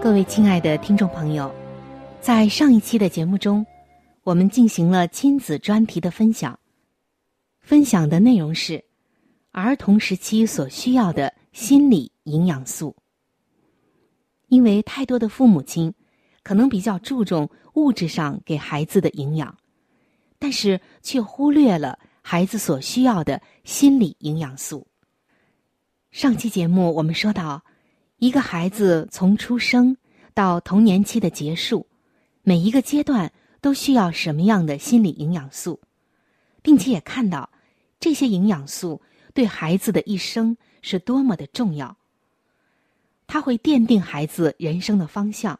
各位亲爱的听众朋友，在上一期的节目中，我们进行了亲子专题的分享。分享的内容是儿童时期所需要的心理营养素。因为太多的父母亲可能比较注重物质上给孩子的营养，但是却忽略了孩子所需要的心理营养素。上期节目我们说到，一个孩子从出生到童年期的结束，每一个阶段都需要什么样的心理营养素，并且也看到。这些营养素对孩子的一生是多么的重要。它会奠定孩子人生的方向，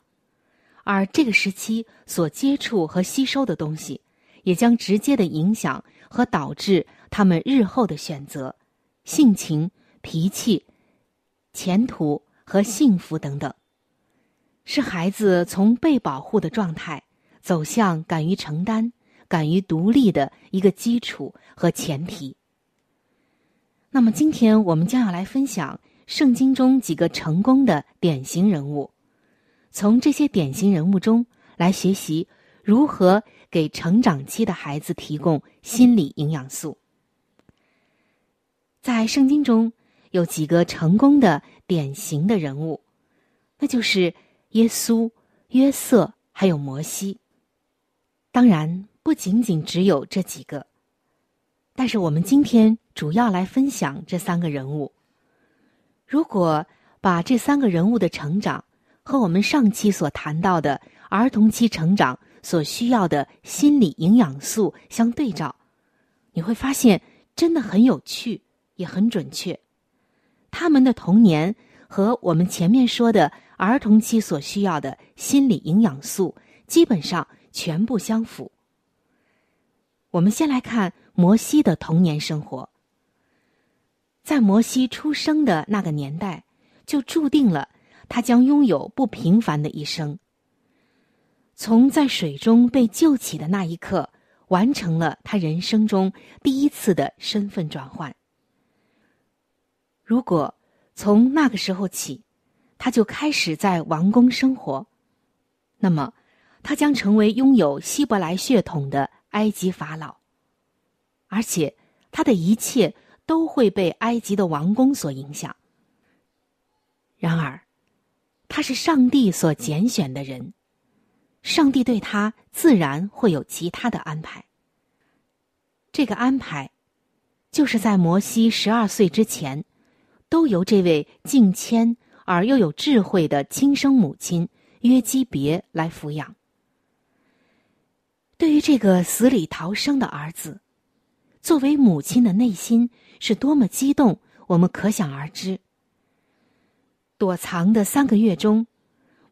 而这个时期所接触和吸收的东西，也将直接的影响和导致他们日后的选择、性情、脾气、前途和幸福等等，是孩子从被保护的状态走向敢于承担。敢于独立的一个基础和前提。那么，今天我们将要来分享圣经中几个成功的典型人物，从这些典型人物中来学习如何给成长期的孩子提供心理营养素。在圣经中有几个成功的典型的人物，那就是耶稣、约瑟还有摩西。当然。不仅仅只有这几个，但是我们今天主要来分享这三个人物。如果把这三个人物的成长和我们上期所谈到的儿童期成长所需要的心理营养素相对照，你会发现真的很有趣，也很准确。他们的童年和我们前面说的儿童期所需要的心理营养素基本上全部相符。我们先来看摩西的童年生活。在摩西出生的那个年代，就注定了他将拥有不平凡的一生。从在水中被救起的那一刻，完成了他人生中第一次的身份转换。如果从那个时候起，他就开始在王宫生活，那么他将成为拥有希伯来血统的。埃及法老，而且他的一切都会被埃及的王宫所影响。然而，他是上帝所拣选的人，上帝对他自然会有其他的安排。这个安排，就是在摩西十二岁之前，都由这位敬谦而又有智慧的亲生母亲约基别来抚养。对于这个死里逃生的儿子，作为母亲的内心是多么激动，我们可想而知。躲藏的三个月中，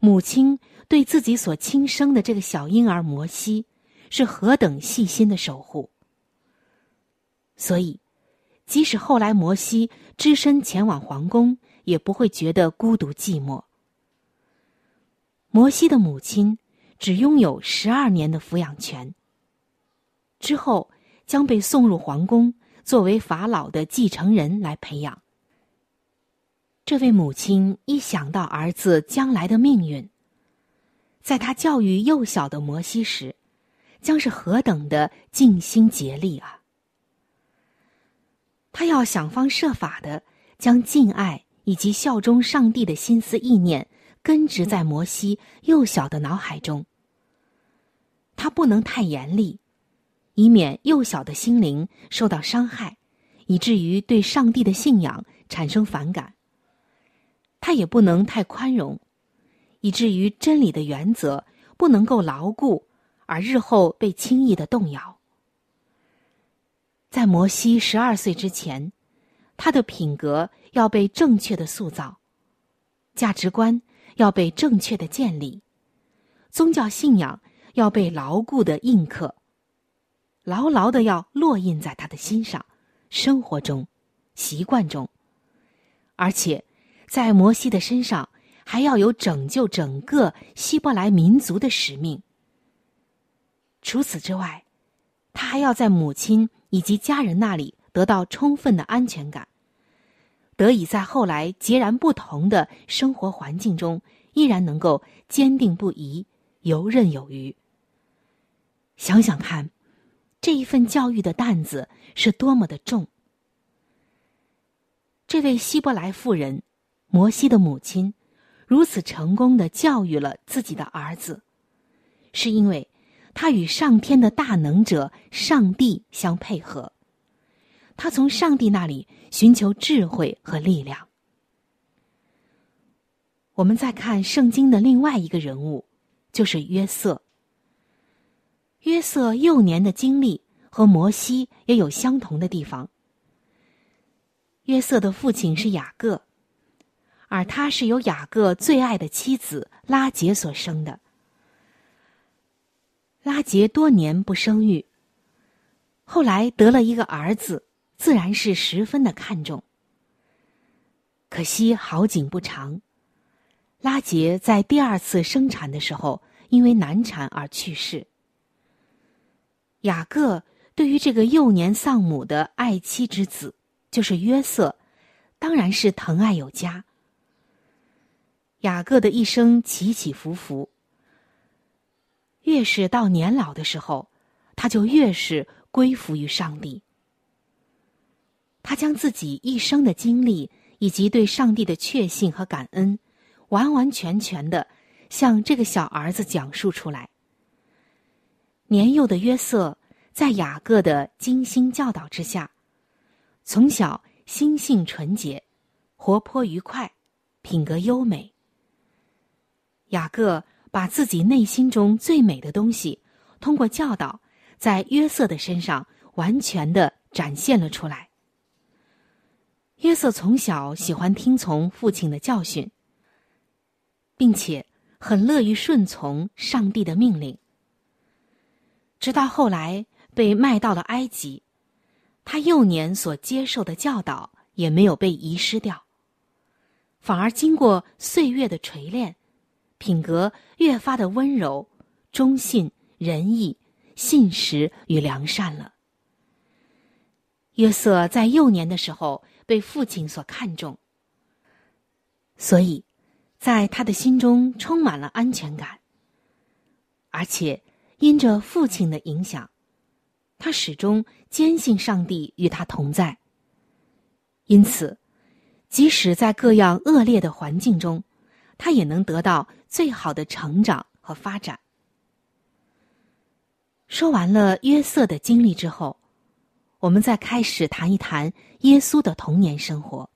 母亲对自己所亲生的这个小婴儿摩西是何等细心的守护。所以，即使后来摩西只身前往皇宫，也不会觉得孤独寂寞。摩西的母亲。只拥有十二年的抚养权，之后将被送入皇宫，作为法老的继承人来培养。这位母亲一想到儿子将来的命运，在他教育幼小的摩西时，将是何等的尽心竭力啊！他要想方设法的将敬爱以及效忠上帝的心思意念根植在摩西幼小的脑海中。他不能太严厉，以免幼小的心灵受到伤害，以至于对上帝的信仰产生反感。他也不能太宽容，以至于真理的原则不能够牢固，而日后被轻易的动摇。在摩西十二岁之前，他的品格要被正确的塑造，价值观要被正确的建立，宗教信仰要被牢固的印刻，牢牢的要烙印在他的心上、生活中、习惯中，而且。在摩西的身上，还要有拯救整个希伯来民族的使命。除此之外，他还要在母亲以及家人那里得到充分的安全感，得以在后来截然不同的生活环境中，依然能够坚定不移、游刃有余。想想看，这一份教育的担子是多么的重！这位希伯来妇人。摩西的母亲如此成功的教育了自己的儿子，是因为他与上天的大能者上帝相配合，他从上帝那里寻求智慧和力量。我们再看圣经的另外一个人物，就是约瑟。约瑟幼年的经历和摩西也有相同的地方。约瑟的父亲是雅各。而他是由雅各最爱的妻子拉杰所生的。拉杰多年不生育，后来得了一个儿子，自然是十分的看重。可惜好景不长，拉杰在第二次生产的时候因为难产而去世。雅各对于这个幼年丧母的爱妻之子，就是约瑟，当然是疼爱有加。雅各的一生起起伏伏，越是到年老的时候，他就越是归服于上帝。他将自己一生的经历以及对上帝的确信和感恩，完完全全的向这个小儿子讲述出来。年幼的约瑟在雅各的精心教导之下，从小心性纯洁，活泼愉快，品格优美。雅各把自己内心中最美的东西，通过教导，在约瑟的身上完全的展现了出来。约瑟从小喜欢听从父亲的教训，并且很乐于顺从上帝的命令。直到后来被卖到了埃及，他幼年所接受的教导也没有被遗失掉，反而经过岁月的锤炼。品格越发的温柔、忠信、仁义、信实与良善了。约瑟在幼年的时候被父亲所看重，所以，在他的心中充满了安全感。而且，因着父亲的影响，他始终坚信上帝与他同在。因此，即使在各样恶劣的环境中，他也能得到。最好的成长和发展。说完了约瑟的经历之后，我们再开始谈一谈耶稣的童年生活。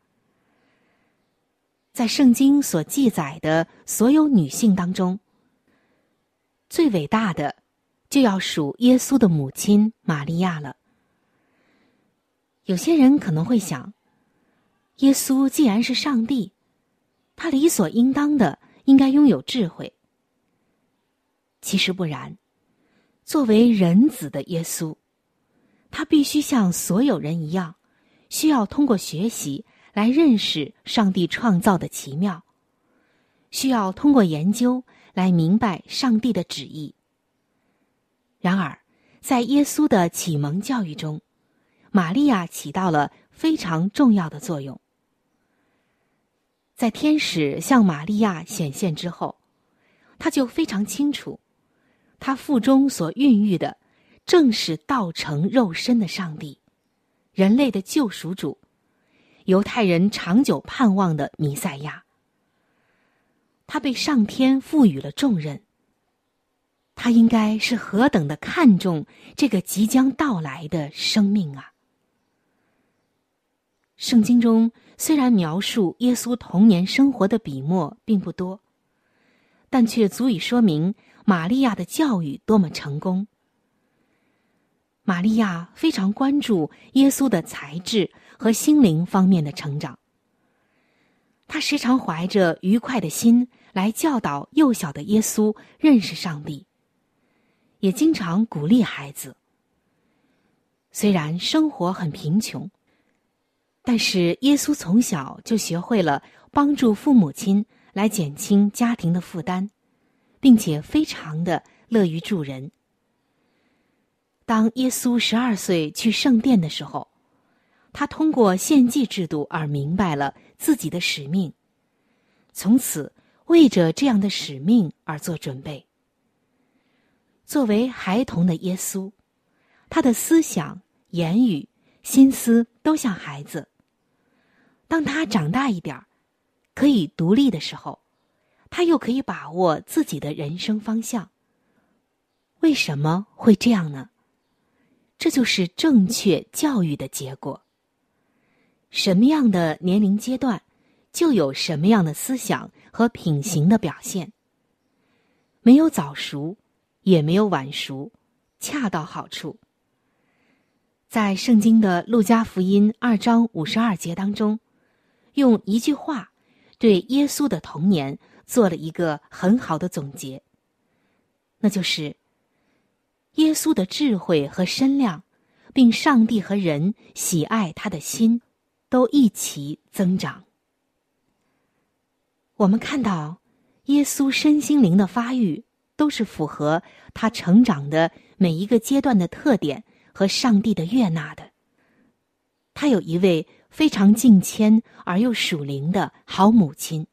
在圣经所记载的所有女性当中，最伟大的就要数耶稣的母亲玛利亚了。有些人可能会想，耶稣既然是上帝，他理所应当的。应该拥有智慧。其实不然，作为人子的耶稣，他必须像所有人一样，需要通过学习来认识上帝创造的奇妙，需要通过研究来明白上帝的旨意。然而，在耶稣的启蒙教育中，玛利亚起到了非常重要的作用。在天使向玛利亚显现之后，他就非常清楚，他腹中所孕育的正是道成肉身的上帝，人类的救赎主，犹太人长久盼望的弥赛亚。他被上天赋予了重任。他应该是何等的看重这个即将到来的生命啊！圣经中虽然描述耶稣童年生活的笔墨并不多，但却足以说明玛利亚的教育多么成功。玛利亚非常关注耶稣的才智和心灵方面的成长，他时常怀着愉快的心。来教导幼小的耶稣认识上帝，也经常鼓励孩子。虽然生活很贫穷，但是耶稣从小就学会了帮助父母亲来减轻家庭的负担，并且非常的乐于助人。当耶稣十二岁去圣殿的时候，他通过献祭制度而明白了自己的使命，从此。为着这样的使命而做准备。作为孩童的耶稣，他的思想、言语、心思都像孩子。当他长大一点儿，可以独立的时候，他又可以把握自己的人生方向。为什么会这样呢？这就是正确教育的结果。什么样的年龄阶段，就有什么样的思想。和品行的表现，没有早熟，也没有晚熟，恰到好处。在圣经的路加福音二章五十二节当中，用一句话对耶稣的童年做了一个很好的总结，那就是耶稣的智慧和身量，并上帝和人喜爱他的心，都一起增长。我们看到，耶稣身心灵的发育都是符合他成长的每一个阶段的特点和上帝的悦纳的。他有一位非常敬谦而又属灵的好母亲。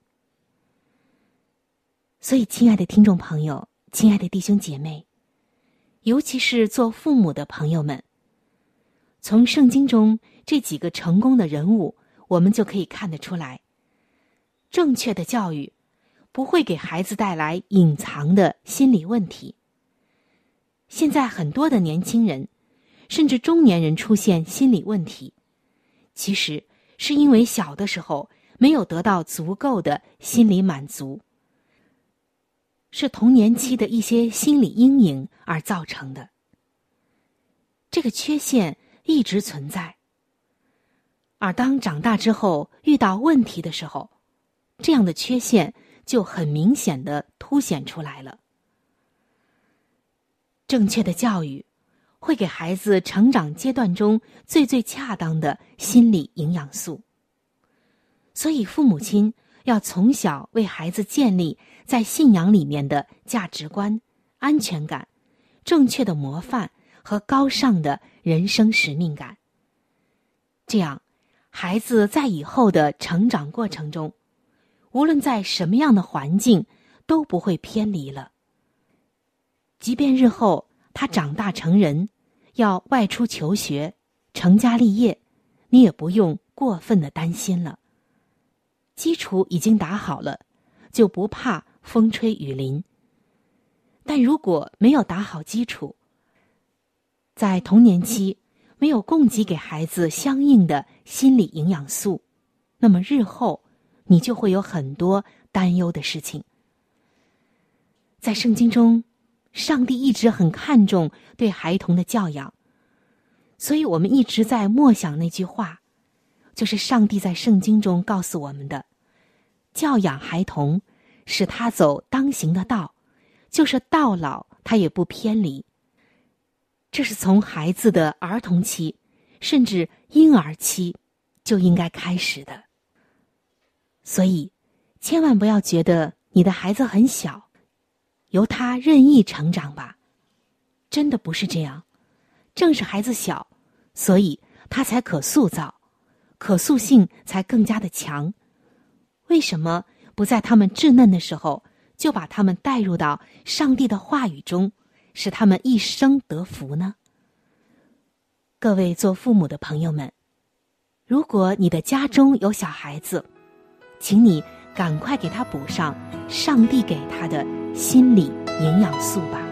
所以，亲爱的听众朋友，亲爱的弟兄姐妹，尤其是做父母的朋友们，从圣经中这几个成功的人物，我们就可以看得出来。正确的教育不会给孩子带来隐藏的心理问题。现在很多的年轻人，甚至中年人出现心理问题，其实是因为小的时候没有得到足够的心理满足，是童年期的一些心理阴影而造成的。这个缺陷一直存在，而当长大之后遇到问题的时候，这样的缺陷就很明显的凸显出来了。正确的教育会给孩子成长阶段中最最恰当的心理营养素，所以父母亲要从小为孩子建立在信仰里面的价值观、安全感、正确的模范和高尚的人生使命感。这样，孩子在以后的成长过程中。无论在什么样的环境，都不会偏离了。即便日后他长大成人，要外出求学、成家立业，你也不用过分的担心了。基础已经打好了，就不怕风吹雨淋。但如果没有打好基础，在童年期没有供给给孩子相应的心理营养素，那么日后。你就会有很多担忧的事情。在圣经中，上帝一直很看重对孩童的教养，所以我们一直在默想那句话，就是上帝在圣经中告诉我们的：教养孩童，使他走当行的道，就是到老他也不偏离。这是从孩子的儿童期，甚至婴儿期就应该开始的。所以，千万不要觉得你的孩子很小，由他任意成长吧。真的不是这样，正是孩子小，所以他才可塑造，可塑性才更加的强。为什么不在他们稚嫩的时候就把他们带入到上帝的话语中，使他们一生得福呢？各位做父母的朋友们，如果你的家中有小孩子，请你赶快给他补上上帝给他的心理营养素吧。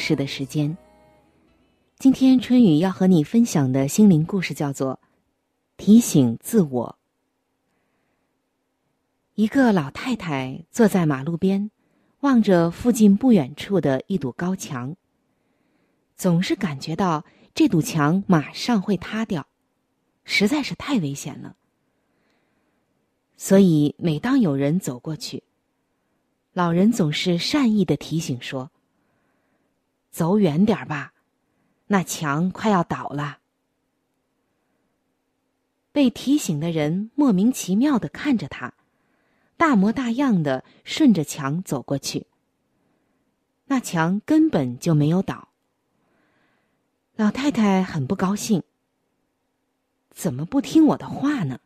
事的时间。今天春雨要和你分享的心灵故事叫做《提醒自我》。一个老太太坐在马路边，望着附近不远处的一堵高墙，总是感觉到这堵墙马上会塌掉，实在是太危险了。所以，每当有人走过去，老人总是善意的提醒说：“走远点吧，那墙快要倒了。”被提醒的人莫名其妙的看着他，大模大样的顺着墙走过去。那墙根本就没有倒。老太太很不高兴，怎么不听我的话呢？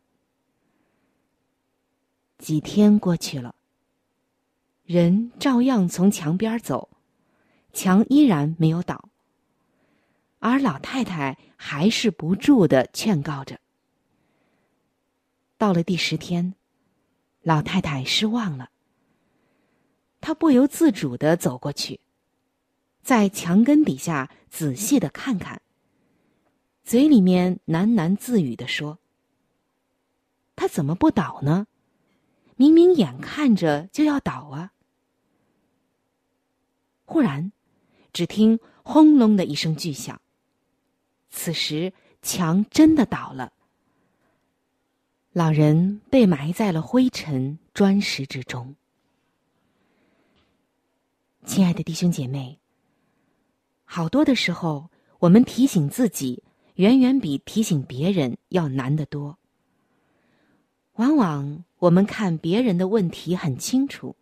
几天过去了。人照样从墙边走，墙依然没有倒，而老太太还是不住的劝告着。到了第十天，老太太失望了，她不由自主的走过去，在墙根底下仔细的看看，嘴里面喃喃自语的说：“他怎么不倒呢？明明眼看着就要倒啊！”忽然，只听轰隆的一声巨响。此时，墙真的倒了。老人被埋在了灰尘砖石之中。亲爱的弟兄姐妹，好多的时候，我们提醒自己，远远比提醒别人要难得多。往往我们看别人的问题很清楚，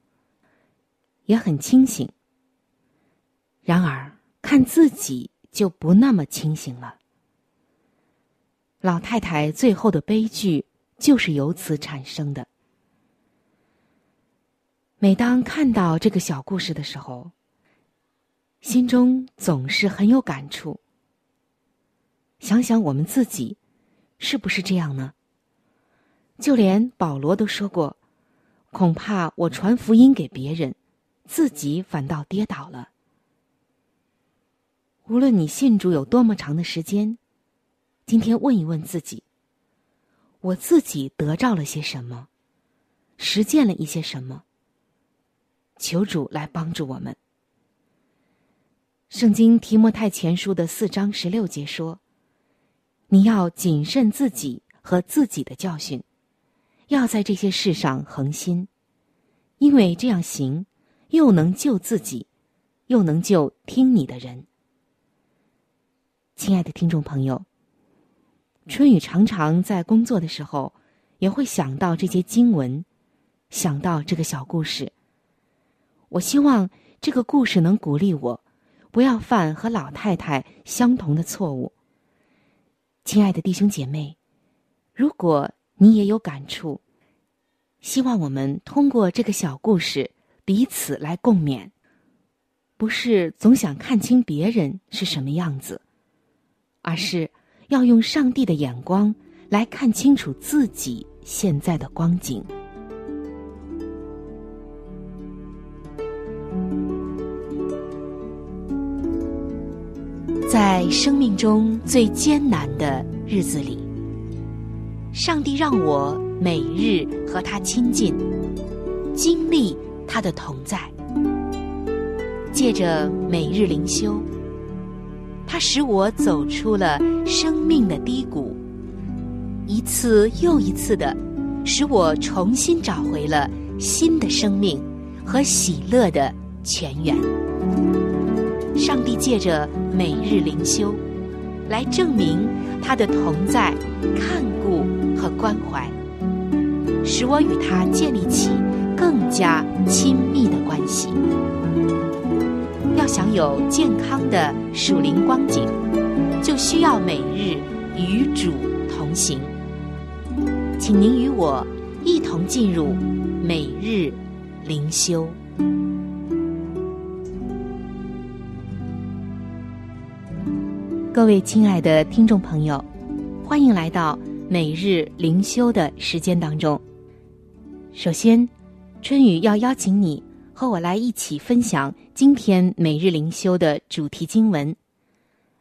也很清醒。然而，看自己就不那么清醒了。老太太最后的悲剧就是由此产生的。每当看到这个小故事的时候，心中总是很有感触。想想我们自己，是不是这样呢？就连保罗都说过：“恐怕我传福音给别人，自己反倒跌倒了。”无论你信主有多么长的时间，今天问一问自己：我自己得着了些什么？实践了一些什么？求主来帮助我们。圣经提摩太前书的四章十六节说：“你要谨慎自己和自己的教训，要在这些事上恒心，因为这样行，又能救自己，又能救听你的人。”亲爱的听众朋友，春雨常常在工作的时候，也会想到这些经文，想到这个小故事。我希望这个故事能鼓励我，不要犯和老太太相同的错误。亲爱的弟兄姐妹，如果你也有感触，希望我们通过这个小故事彼此来共勉，不是总想看清别人是什么样子，而是要用上帝的眼光来看清楚自己现在的光景。在生命中最艰难的日子里，上帝让我每日和他亲近，经历他的同在。借着每日灵修，他使我走出了生命的低谷，一次又一次的使我重新找回了新的生命和喜乐的泉源。上帝借着每日灵修，来证明他的同在、看顾和关怀，使我与他建立起更加亲密的关系。要享有健康的属灵光景，就需要每日与主同行。请您与我一同进入每日灵修。各位亲爱的听众朋友，欢迎来到每日灵修的时间当中。首先，春雨要邀请你和我来一起分享今天每日灵修的主题经文《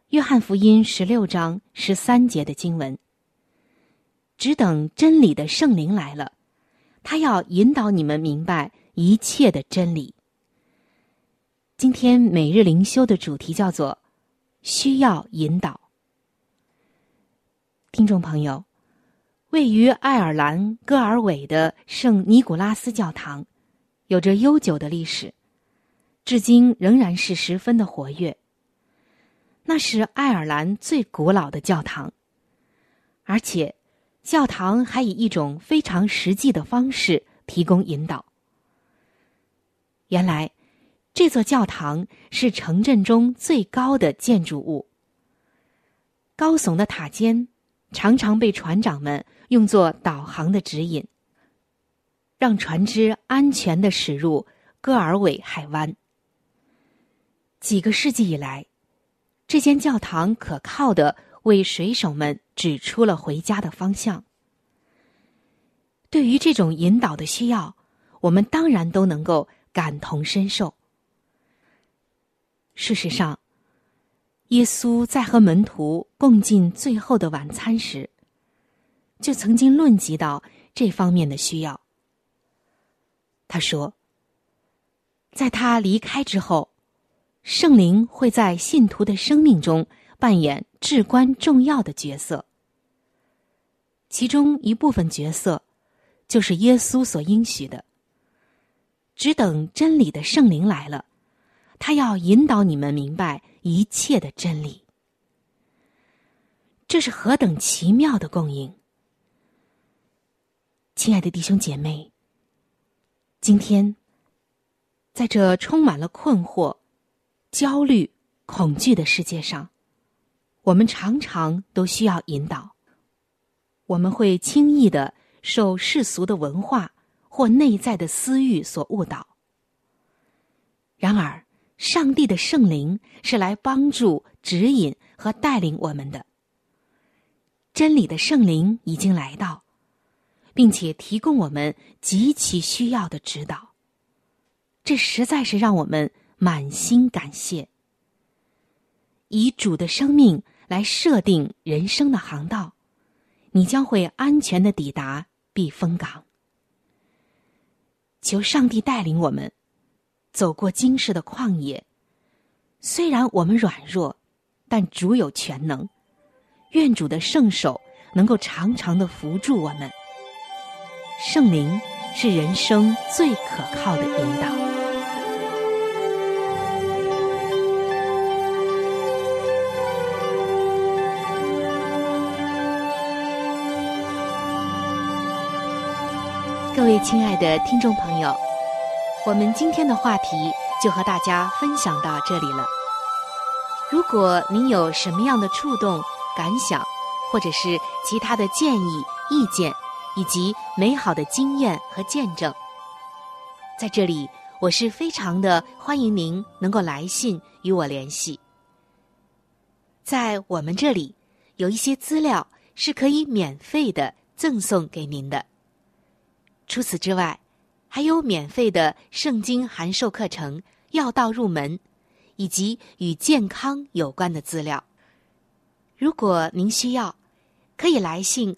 约翰福音》十六章十三节的经文。只等真理的圣灵来了，他要引导你们明白一切的真理。今天每日灵修的主题叫做。需要引导，听众朋友，位于爱尔兰戈尔韦的圣尼古拉斯教堂，有着悠久的历史，至今仍然是十分的活跃。那是爱尔兰最古老的教堂，而且教堂还以一种非常实际的方式提供引导。原来。这座教堂是城镇中最高的建筑物。高耸的塔尖常常被船长们用作导航的指引，让船只安全的驶入戈尔韦海湾。几个世纪以来，这间教堂可靠的为水手们指出了回家的方向。对于这种引导的需要，我们当然都能够感同身受。事实上，耶稣在和门徒共进最后的晚餐时，就曾经论及到这方面的需要。他说：“在他离开之后，圣灵会在信徒的生命中扮演至关重要的角色。其中一部分角色，就是耶稣所应许的。只等真理的圣灵来了。”他要引导你们明白一切的真理，这是何等奇妙的供应！亲爱的弟兄姐妹，今天在这充满了困惑、焦虑、恐惧的世界上，我们常常都需要引导，我们会轻易的受世俗的文化或内在的私欲所误导。然而，上帝的圣灵是来帮助、指引和带领我们的。真理的圣灵已经来到，并且提供我们极其需要的指导。这实在是让我们满心感谢。以主的生命来设定人生的航道，你将会安全的抵达避风港。求上帝带领我们走过今世的旷野。虽然我们软弱，但主有全能。愿主的圣手能够常常的扶助我们。圣灵是人生最可靠的引导。各位亲爱的听众朋友，我们今天的话题就和大家分享到这里了。如果您有什么样的触动，感想，或者是其他的建议、意见，以及美好的经验和见证，在这里我是非常的欢迎您能够来信与我联系。在我们这里有一些资料是可以免费的赠送给您的。除此之外，还有免费的圣经函授课程、要道入门，以及与健康有关的资料。如果您需要，可以来信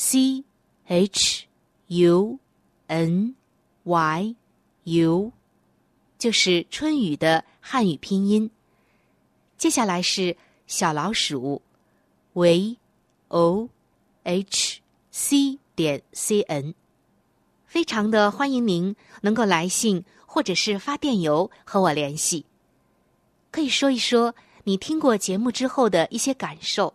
c h u n y u，就是春雨的汉语拼音。接下来是小老鼠 v o h c 点 c n，非常的欢迎您能够来信或者是发电邮和我联系，可以说一说你听过节目之后的一些感受。